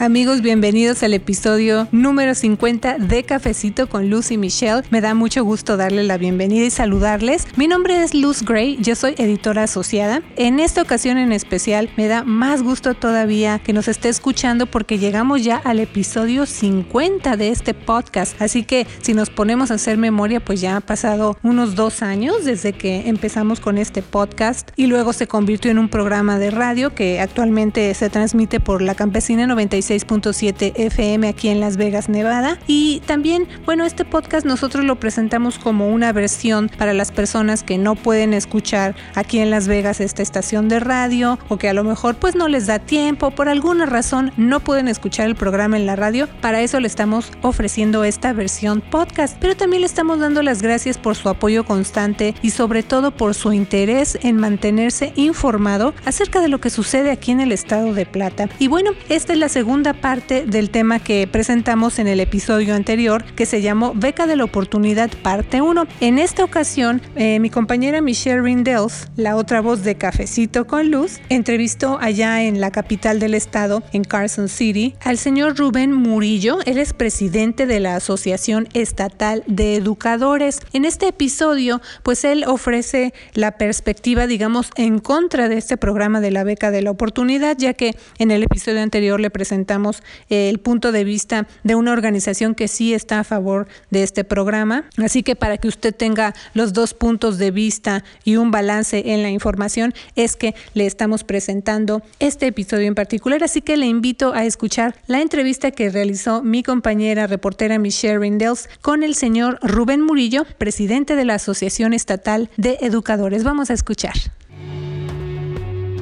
Amigos, bienvenidos al episodio número 50 de Cafecito con Luz y Michelle. Me da mucho gusto darle la bienvenida y saludarles. Mi nombre es Luz Gray, yo soy editora asociada. En esta ocasión en especial me da más gusto todavía que nos esté escuchando porque llegamos ya al episodio 50 de este podcast. Así que si nos ponemos a hacer memoria, pues ya ha pasado unos dos años desde que empezamos con este podcast y luego se convirtió en un programa de radio que actualmente se transmite por la Campesina 95 6.7 FM aquí en Las Vegas, Nevada. Y también, bueno, este podcast nosotros lo presentamos como una versión para las personas que no pueden escuchar aquí en Las Vegas esta estación de radio o que a lo mejor pues no les da tiempo, por alguna razón no pueden escuchar el programa en la radio. Para eso le estamos ofreciendo esta versión podcast, pero también le estamos dando las gracias por su apoyo constante y sobre todo por su interés en mantenerse informado acerca de lo que sucede aquí en el estado de Plata. Y bueno, esta es la segunda parte del tema que presentamos en el episodio anterior que se llamó Beca de la Oportunidad parte 1. En esta ocasión, eh, mi compañera Michelle Rindels, la otra voz de Cafecito con Luz, entrevistó allá en la capital del estado, en Carson City, al señor Rubén Murillo. Él es presidente de la Asociación Estatal de Educadores. En este episodio, pues él ofrece la perspectiva, digamos, en contra de este programa de la beca de la oportunidad, ya que en el episodio anterior le presentó eh, el punto de vista de una organización que sí está a favor de este programa. Así que para que usted tenga los dos puntos de vista y un balance en la información, es que le estamos presentando este episodio en particular. Así que le invito a escuchar la entrevista que realizó mi compañera reportera Michelle Rindels con el señor Rubén Murillo, presidente de la Asociación Estatal de Educadores. Vamos a escuchar.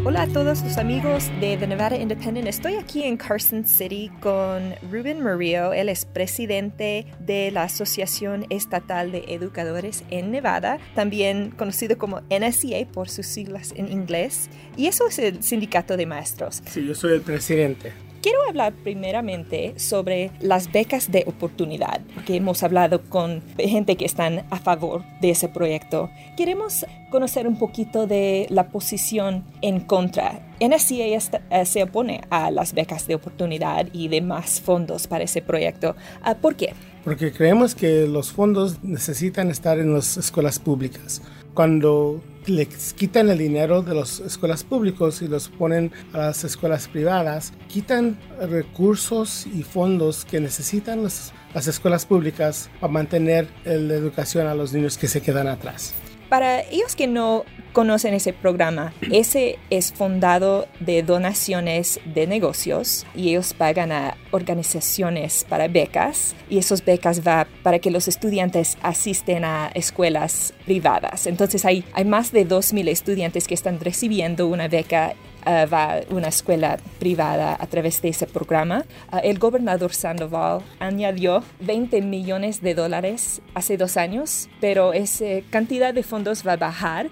Hola a todos los amigos de The Nevada Independent. Estoy aquí en Carson City con Ruben Murillo. Él es presidente de la Asociación Estatal de Educadores en Nevada, también conocido como NSEA por sus siglas en inglés. Y eso es el sindicato de maestros. Sí, yo soy el presidente. Hablar primeramente sobre las becas de oportunidad, porque hemos hablado con gente que están a favor de ese proyecto. Queremos conocer un poquito de la posición en contra. NSCA eh, se opone a las becas de oportunidad y de más fondos para ese proyecto. Ah, ¿Por qué? Porque creemos que los fondos necesitan estar en las escuelas públicas. Cuando les quitan el dinero de las escuelas públicas y los ponen a las escuelas privadas, quitan recursos y fondos que necesitan las, las escuelas públicas para mantener la educación a los niños que se quedan atrás. Para ellos que no conocen ese programa, ese es fundado de donaciones de negocios y ellos pagan a organizaciones para becas y esas becas va para que los estudiantes asisten a escuelas privadas. Entonces hay, hay más de 2.000 estudiantes que están recibiendo una beca eh, va a una escuela privada a través de ese programa. Eh, el gobernador Sandoval añadió 20 millones de dólares hace dos años, pero esa cantidad de fondos va a bajar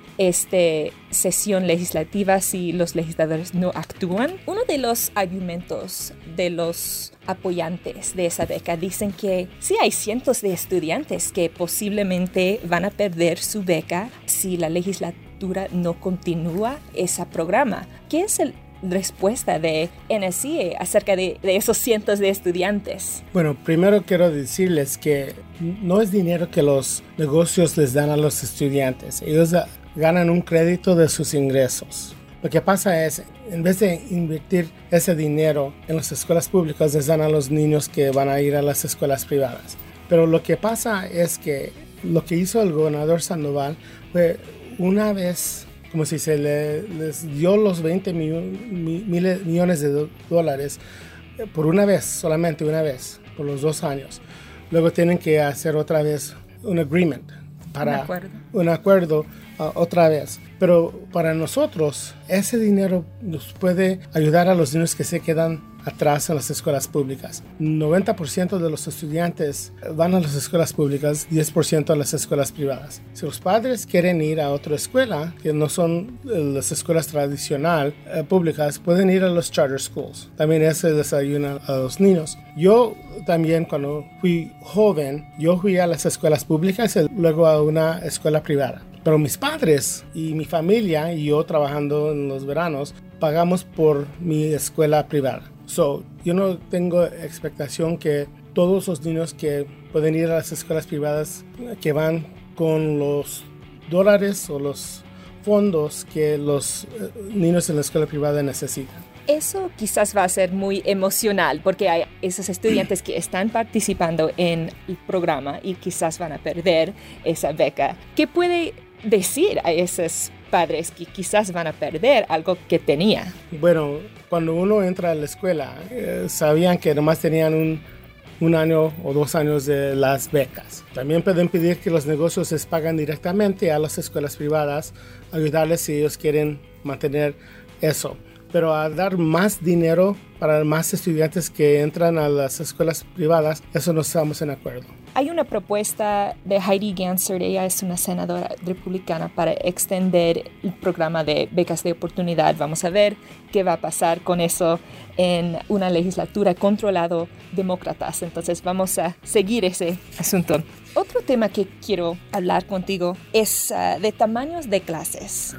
sesión legislativa si los legisladores no actúan. Uno de los argumentos de los apoyantes de esa beca dicen que sí hay cientos de estudiantes que posiblemente van a perder su beca si la legislatura no continúa ese programa. ¿Qué es la respuesta de NSC acerca de, esos cientos de estudiantes? Bueno, primero quiero decirles que no es dinero que los negocios les dan a los estudiantes. Ellos ganan un crédito de sus ingresos. Lo que pasa es, en vez de invertir ese dinero en las escuelas públicas, les dan a los niños que van a ir a las escuelas privadas. Pero lo que pasa es que lo que hizo el gobernador Sandoval fue una vez, como si se les dio los 20 millones de dólares eh, por una vez, solamente una vez, por los dos años. Luego tienen que hacer otra vez un agreement para un acuerdo, un acuerdo ah, otra vez. Pero para nosotros ese dinero nos puede ayudar a los niños que se quedan atrás en las escuelas públicas. 90% de los estudiantes van a las escuelas públicas, 10% a las escuelas privadas. Si los padres quieren ir a otra escuela, que no son eh, las escuelas tradicionales eh, públicas, pueden ir a los charter schools. También eso les ayuda a los niños. Yo también cuando fui joven, yo fui a las escuelas públicas y luego a una escuela privada. Pero mis padres y mi familia y yo trabajando en los veranos pagamos por mi escuela privada. So, yo no tengo expectación que todos los niños que pueden ir a las escuelas privadas que van con los dólares o los fondos que los eh, niños en la escuela privada necesitan. Eso quizás va a ser muy emocional porque hay esos estudiantes que están participando en el programa y quizás van a perder esa beca. ¿Qué puede decir a esos padres que quizás van a perder algo que tenía? Bueno, cuando uno entra a la escuela, eh, sabían que nomás tenían un, un, año o dos años de las becas. También pueden pedir que los negocios les paguen directamente a las escuelas privadas, ayudarles si ellos quieren mantener eso pero a dar más dinero para más estudiantes que entran a las escuelas privadas, eso no estamos en acuerdo. Hay una propuesta de Heidi Gansert, ella es una senadora republicana, para extender el programa de becas de oportunidad. Vamos a ver qué va a pasar con eso en una legislatura controlado demócratas. Entonces vamos a seguir ese asunto. Otro tema que quiero hablar contigo es uh, de tamaños de clases.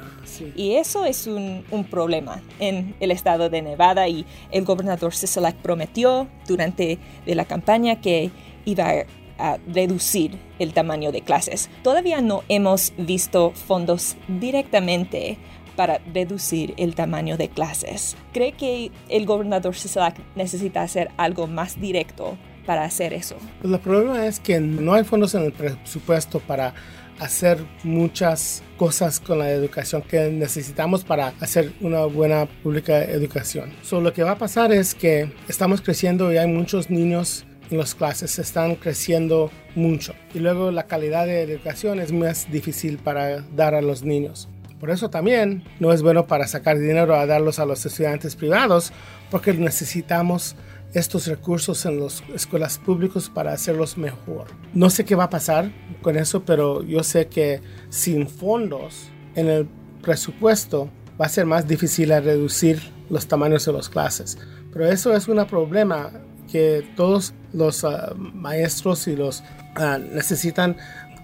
Y eso es un, un, problema en el estado de Nevada y el gobernador Sisolak prometió durante de la campaña que iba a reducir el tamaño de clases. Todavía no hemos visto fondos directamente para reducir el tamaño de clases. ¿Cree que el gobernador Sisolak necesita hacer algo más directo para hacer eso? Pues el problema es que no hay fondos en el presupuesto para hacer muchas cosas con la educación que necesitamos para hacer una buena pública educación. So, lo que va a pasar es que estamos creciendo y hay muchos niños en las clases, están creciendo mucho. Y luego la calidad de educación es más difícil para dar a los niños. Por eso también no es bueno para sacar dinero a darlos a los estudiantes privados, porque necesitamos estos recursos en las escuelas públicas para hacerlos mejor. No sé qué va a pasar con eso, pero yo sé que sin fondos en el presupuesto va a ser más difícil reducir los tamaños de las clases. Pero eso es un problema que todos los ah, maestros y los uh, necesitan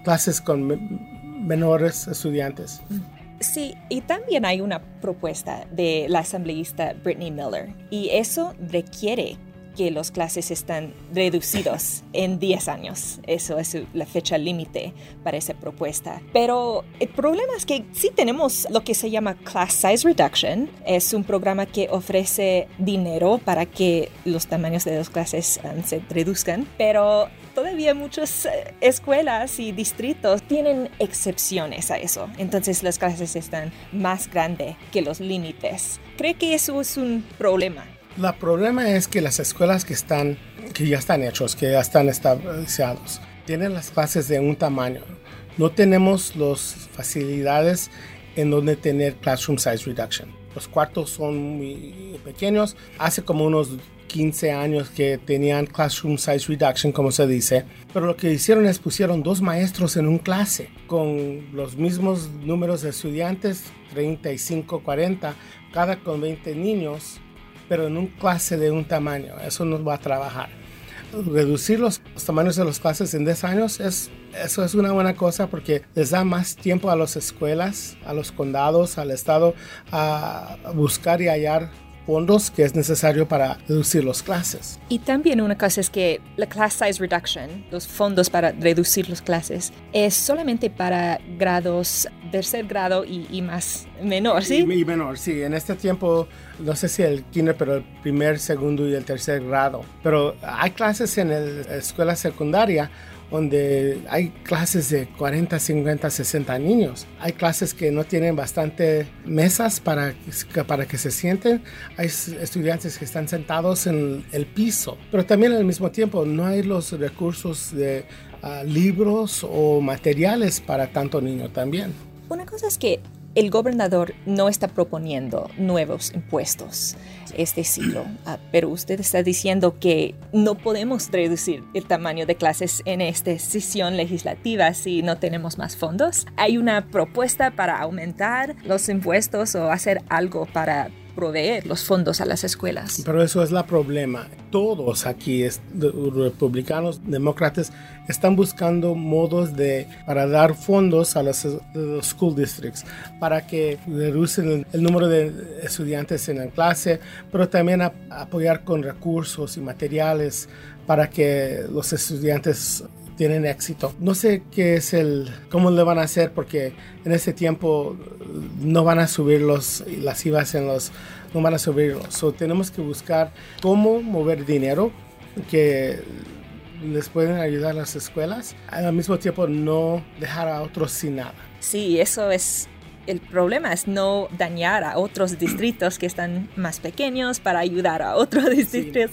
clases con menores estudiantes. Sí, y también hay una propuesta de la asambleísta Brittany Miller, y eso requiere que las clases están reducidos en 10 años. Eso es la fecha límite para esa propuesta. Pero el problema es que sí tenemos lo que se llama Class Size Reduction. Es un programa que ofrece dinero para que los tamaños de las clases um, se reduzcan, pero todavía muchas eh, escuelas y distritos tienen excepciones a eso. Entonces las clases están más grandes que los límites. ¿Cree que eso es un problema? El problema es que las escuelas que están, que ya están hechos, que ya están establecidos, tienen las clases de un tamaño. No tenemos las facilidades en donde tener classroom size reduction. Los cuartos son muy pequeños. Hace como unos 15 años que tenían classroom size reduction, como se dice. Pero lo que hicieron es pusieron dos maestros en un clase con los mismos números de estudiantes, 35, 40, cada con 20 niños pero en un clase de un tamaño. Eso nos va a trabajar. Reducir los, tamaños de las clases en 10 años es eso es una buena cosa porque les da más tiempo a las escuelas, a los condados, al Estado a buscar y hallar fondos que es necesario para reducir las clases. Y también una cosa es que la class size reduction, los fondos para reducir las clases, es solamente para grados tercer grado y, más menor, ¿sí? Y, menor, sí. En este tiempo, no sé si el kinder, pero el primer, segundo y el tercer grado. Pero hay clases en la escuela secundaria donde hay clases de 40, 50, 60 niños. Hay clases que no tienen bastante mesas para, para que se sienten. Hay estudiantes que están sentados en el piso. Pero también al mismo tiempo no hay los recursos de ah, libros o materiales para tanto niño también. Una cosa es que el gobernador no está proponiendo nuevos impuestos este ciclo, ah, pero usted está diciendo que no podemos reducir el tamaño de clases en esta sesión legislativa si no tenemos más fondos. ¿Hay una propuesta para aumentar los impuestos o hacer algo para proveer los fondos a las escuelas. Pero eso es el problema. Todos aquí, republicanos, demócratas, están buscando modos de para dar fondos a los, school districts para que reducen el, número de estudiantes en la clase, pero también apoyar con recursos y materiales para que los estudiantes tienen éxito. No sé qué es el, cómo le van a hacer porque en ese tiempo no van a subir los, las IVAs en los, no van a subirlos. So, tenemos que buscar cómo mover dinero que les pueden ayudar a las escuelas, al mismo tiempo no dejar a otros sin nada. Sí, eso es el problema es no dañar a otros distritos que están más pequeños para ayudar a otros distritos.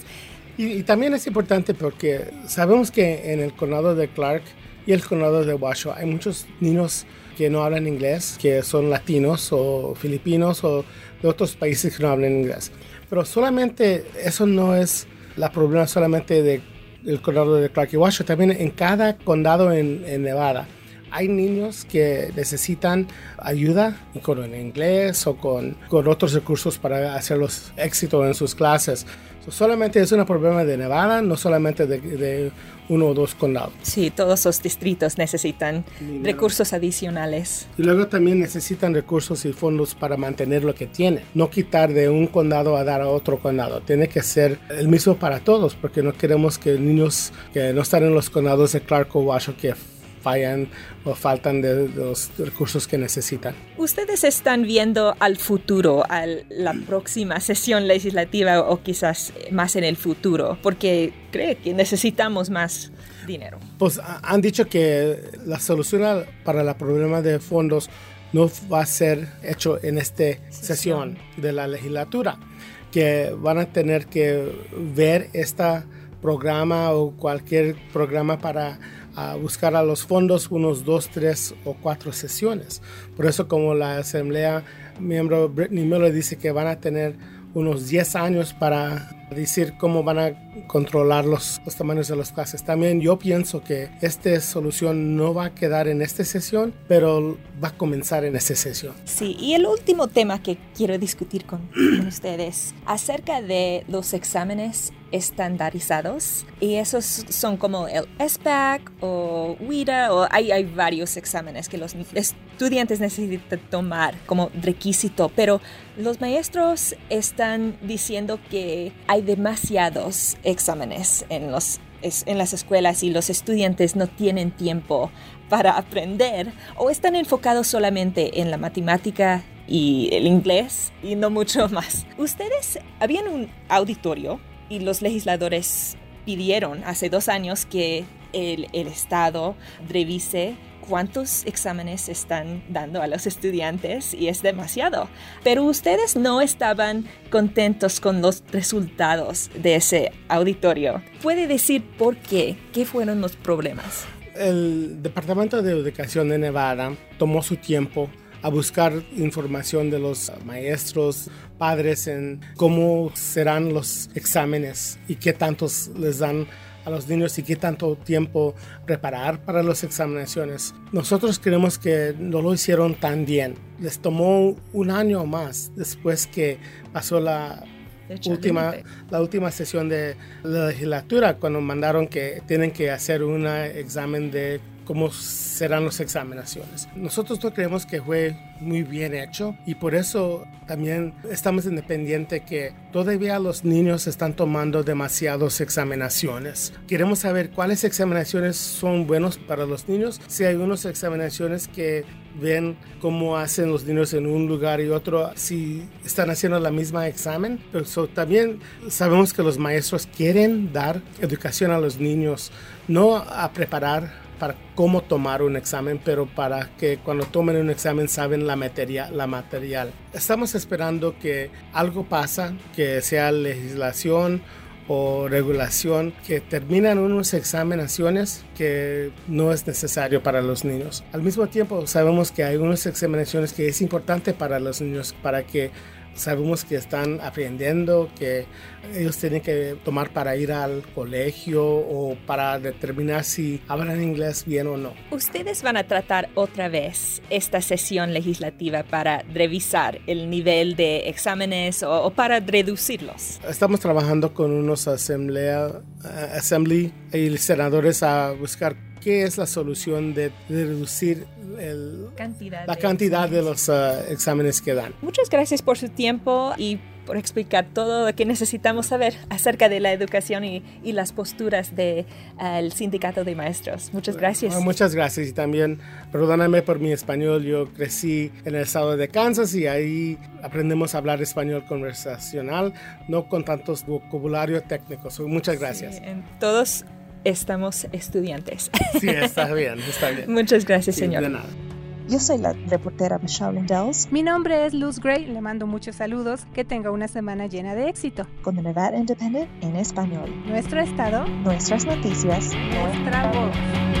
Y, también es importante porque sabemos que en el condado de Clark y el condado de Washoe hay muchos niños que no hablan inglés, que son latinos o filipinos o de otros países que no hablan inglés. Pero solamente eso no es la problema solamente de, del condado de Clark y Washoe, también en cada condado en, en Nevada hay niños que necesitan ayuda con el inglés o con, con otros recursos para hacerlos éxito en sus clases solamente es un problema de Nevada, no solamente de, uno o dos condados. Sí, todos los distritos necesitan recursos adicionales. Y luego también necesitan recursos y fondos para mantener lo que tienen. No quitar de un condado a dar a otro condado. Tiene que ser el mismo para todos, porque no queremos que niños que no están en los condados de Clark o Washington fallan o faltan de, los recursos que necesitan. ¿Ustedes están viendo al futuro, a la próxima sesión legislativa o quizás más en el futuro? Porque cree que necesitamos más dinero. Pues han dicho que la solución para el problema de fondos no va a ser hecho en esta sesión de la legislatura, que van a tener que ver este programa o cualquier programa para a buscar a los fondos unos dos, tres o cuatro sesiones. Por eso como la asamblea miembro Brittany Miller dice que van a tener unos 10 años para decir cómo van a controlar los, los, tamaños de las clases. También yo pienso que esta solución no va a quedar en esta sesión, pero va a comenzar en esta sesión. Sí, y el último tema que quiero discutir con, con ustedes acerca de los exámenes estandarizados y esos son como el SPAC o WIDA o hay, hay varios exámenes que los estudiantes necesitan tomar como requisito, pero los maestros están diciendo que hay demasiados exámenes en, los, en las escuelas y los estudiantes no tienen tiempo para aprender o están enfocados solamente en la matemática y el inglés y no mucho más. Ustedes habían un auditorio y los legisladores pidieron hace dos años que el, el Estado revise cuántos exámenes están dando a los estudiantes y es demasiado. Pero ustedes no estaban contentos con los resultados de ese auditorio. ¿Puede decir por qué? ¿Qué fueron los problemas? El Departamento de Educación de Nevada tomó su tiempo a buscar información de los maestros, padres en cómo serán los exámenes y qué tantos les dan a los niños y qué tanto tiempo preparar para las examinaciones. Nosotros creemos que no lo hicieron tan bien. Les tomó un año más después que pasó la última, la última sesión de la legislatura cuando mandaron que tienen que hacer un examen de cómo serán las examinaciones. Nosotros no creemos que fue muy bien hecho y por eso también estamos independientes que todavía los niños están tomando demasiadas examinaciones. Queremos saber cuáles examinaciones son buenos para los niños. Si hay unas examinaciones que ven cómo hacen los niños en un lugar y otro, si están haciendo la misma examen. Pero también sabemos que los maestros quieren dar educación a los niños, no a preparar para cómo tomar un examen, pero para que cuando tomen un examen saben la, materia, la material. Estamos esperando que algo pasa, que sea legislación o regulación que terminan unos examinaciones que no es necesario para los niños. Al mismo tiempo sabemos que hay unas examinaciones que es importante para los niños para que sabemos que están aprendiendo, que ellos tienen que tomar para ir al colegio o para determinar si hablan inglés bien o no. Ustedes van a tratar otra vez esta sesión legislativa para revisar el nivel de exámenes o, para reducirlos. Estamos trabajando con unos asamblea, eh, assembly y senadores a buscar qué es la solución de, reducir la cantidad de los uh, exámenes que dan. Muchas gracias por su tiempo y por explicar todo lo que necesitamos saber acerca de la educación y, las posturas del uh, sindicato de maestros. Muchas gracias. muchas gracias y también perdóname por mi español. Yo crecí en el estado de Kansas y ahí aprendemos a hablar español conversacional, no con tantos vocabulario técnicos. Muchas gracias. en todos estamos estudiantes. Sí, está bien, está bien. Muchas gracias, señor. Yo soy la reportera Michelle Lindells. Mi nombre es Luz Gray. Le mando muchos saludos. Que tenga una semana llena de éxito. Con The Nevada Independent en español. Nuestro estado. Nuestras noticias. Nuestra voz.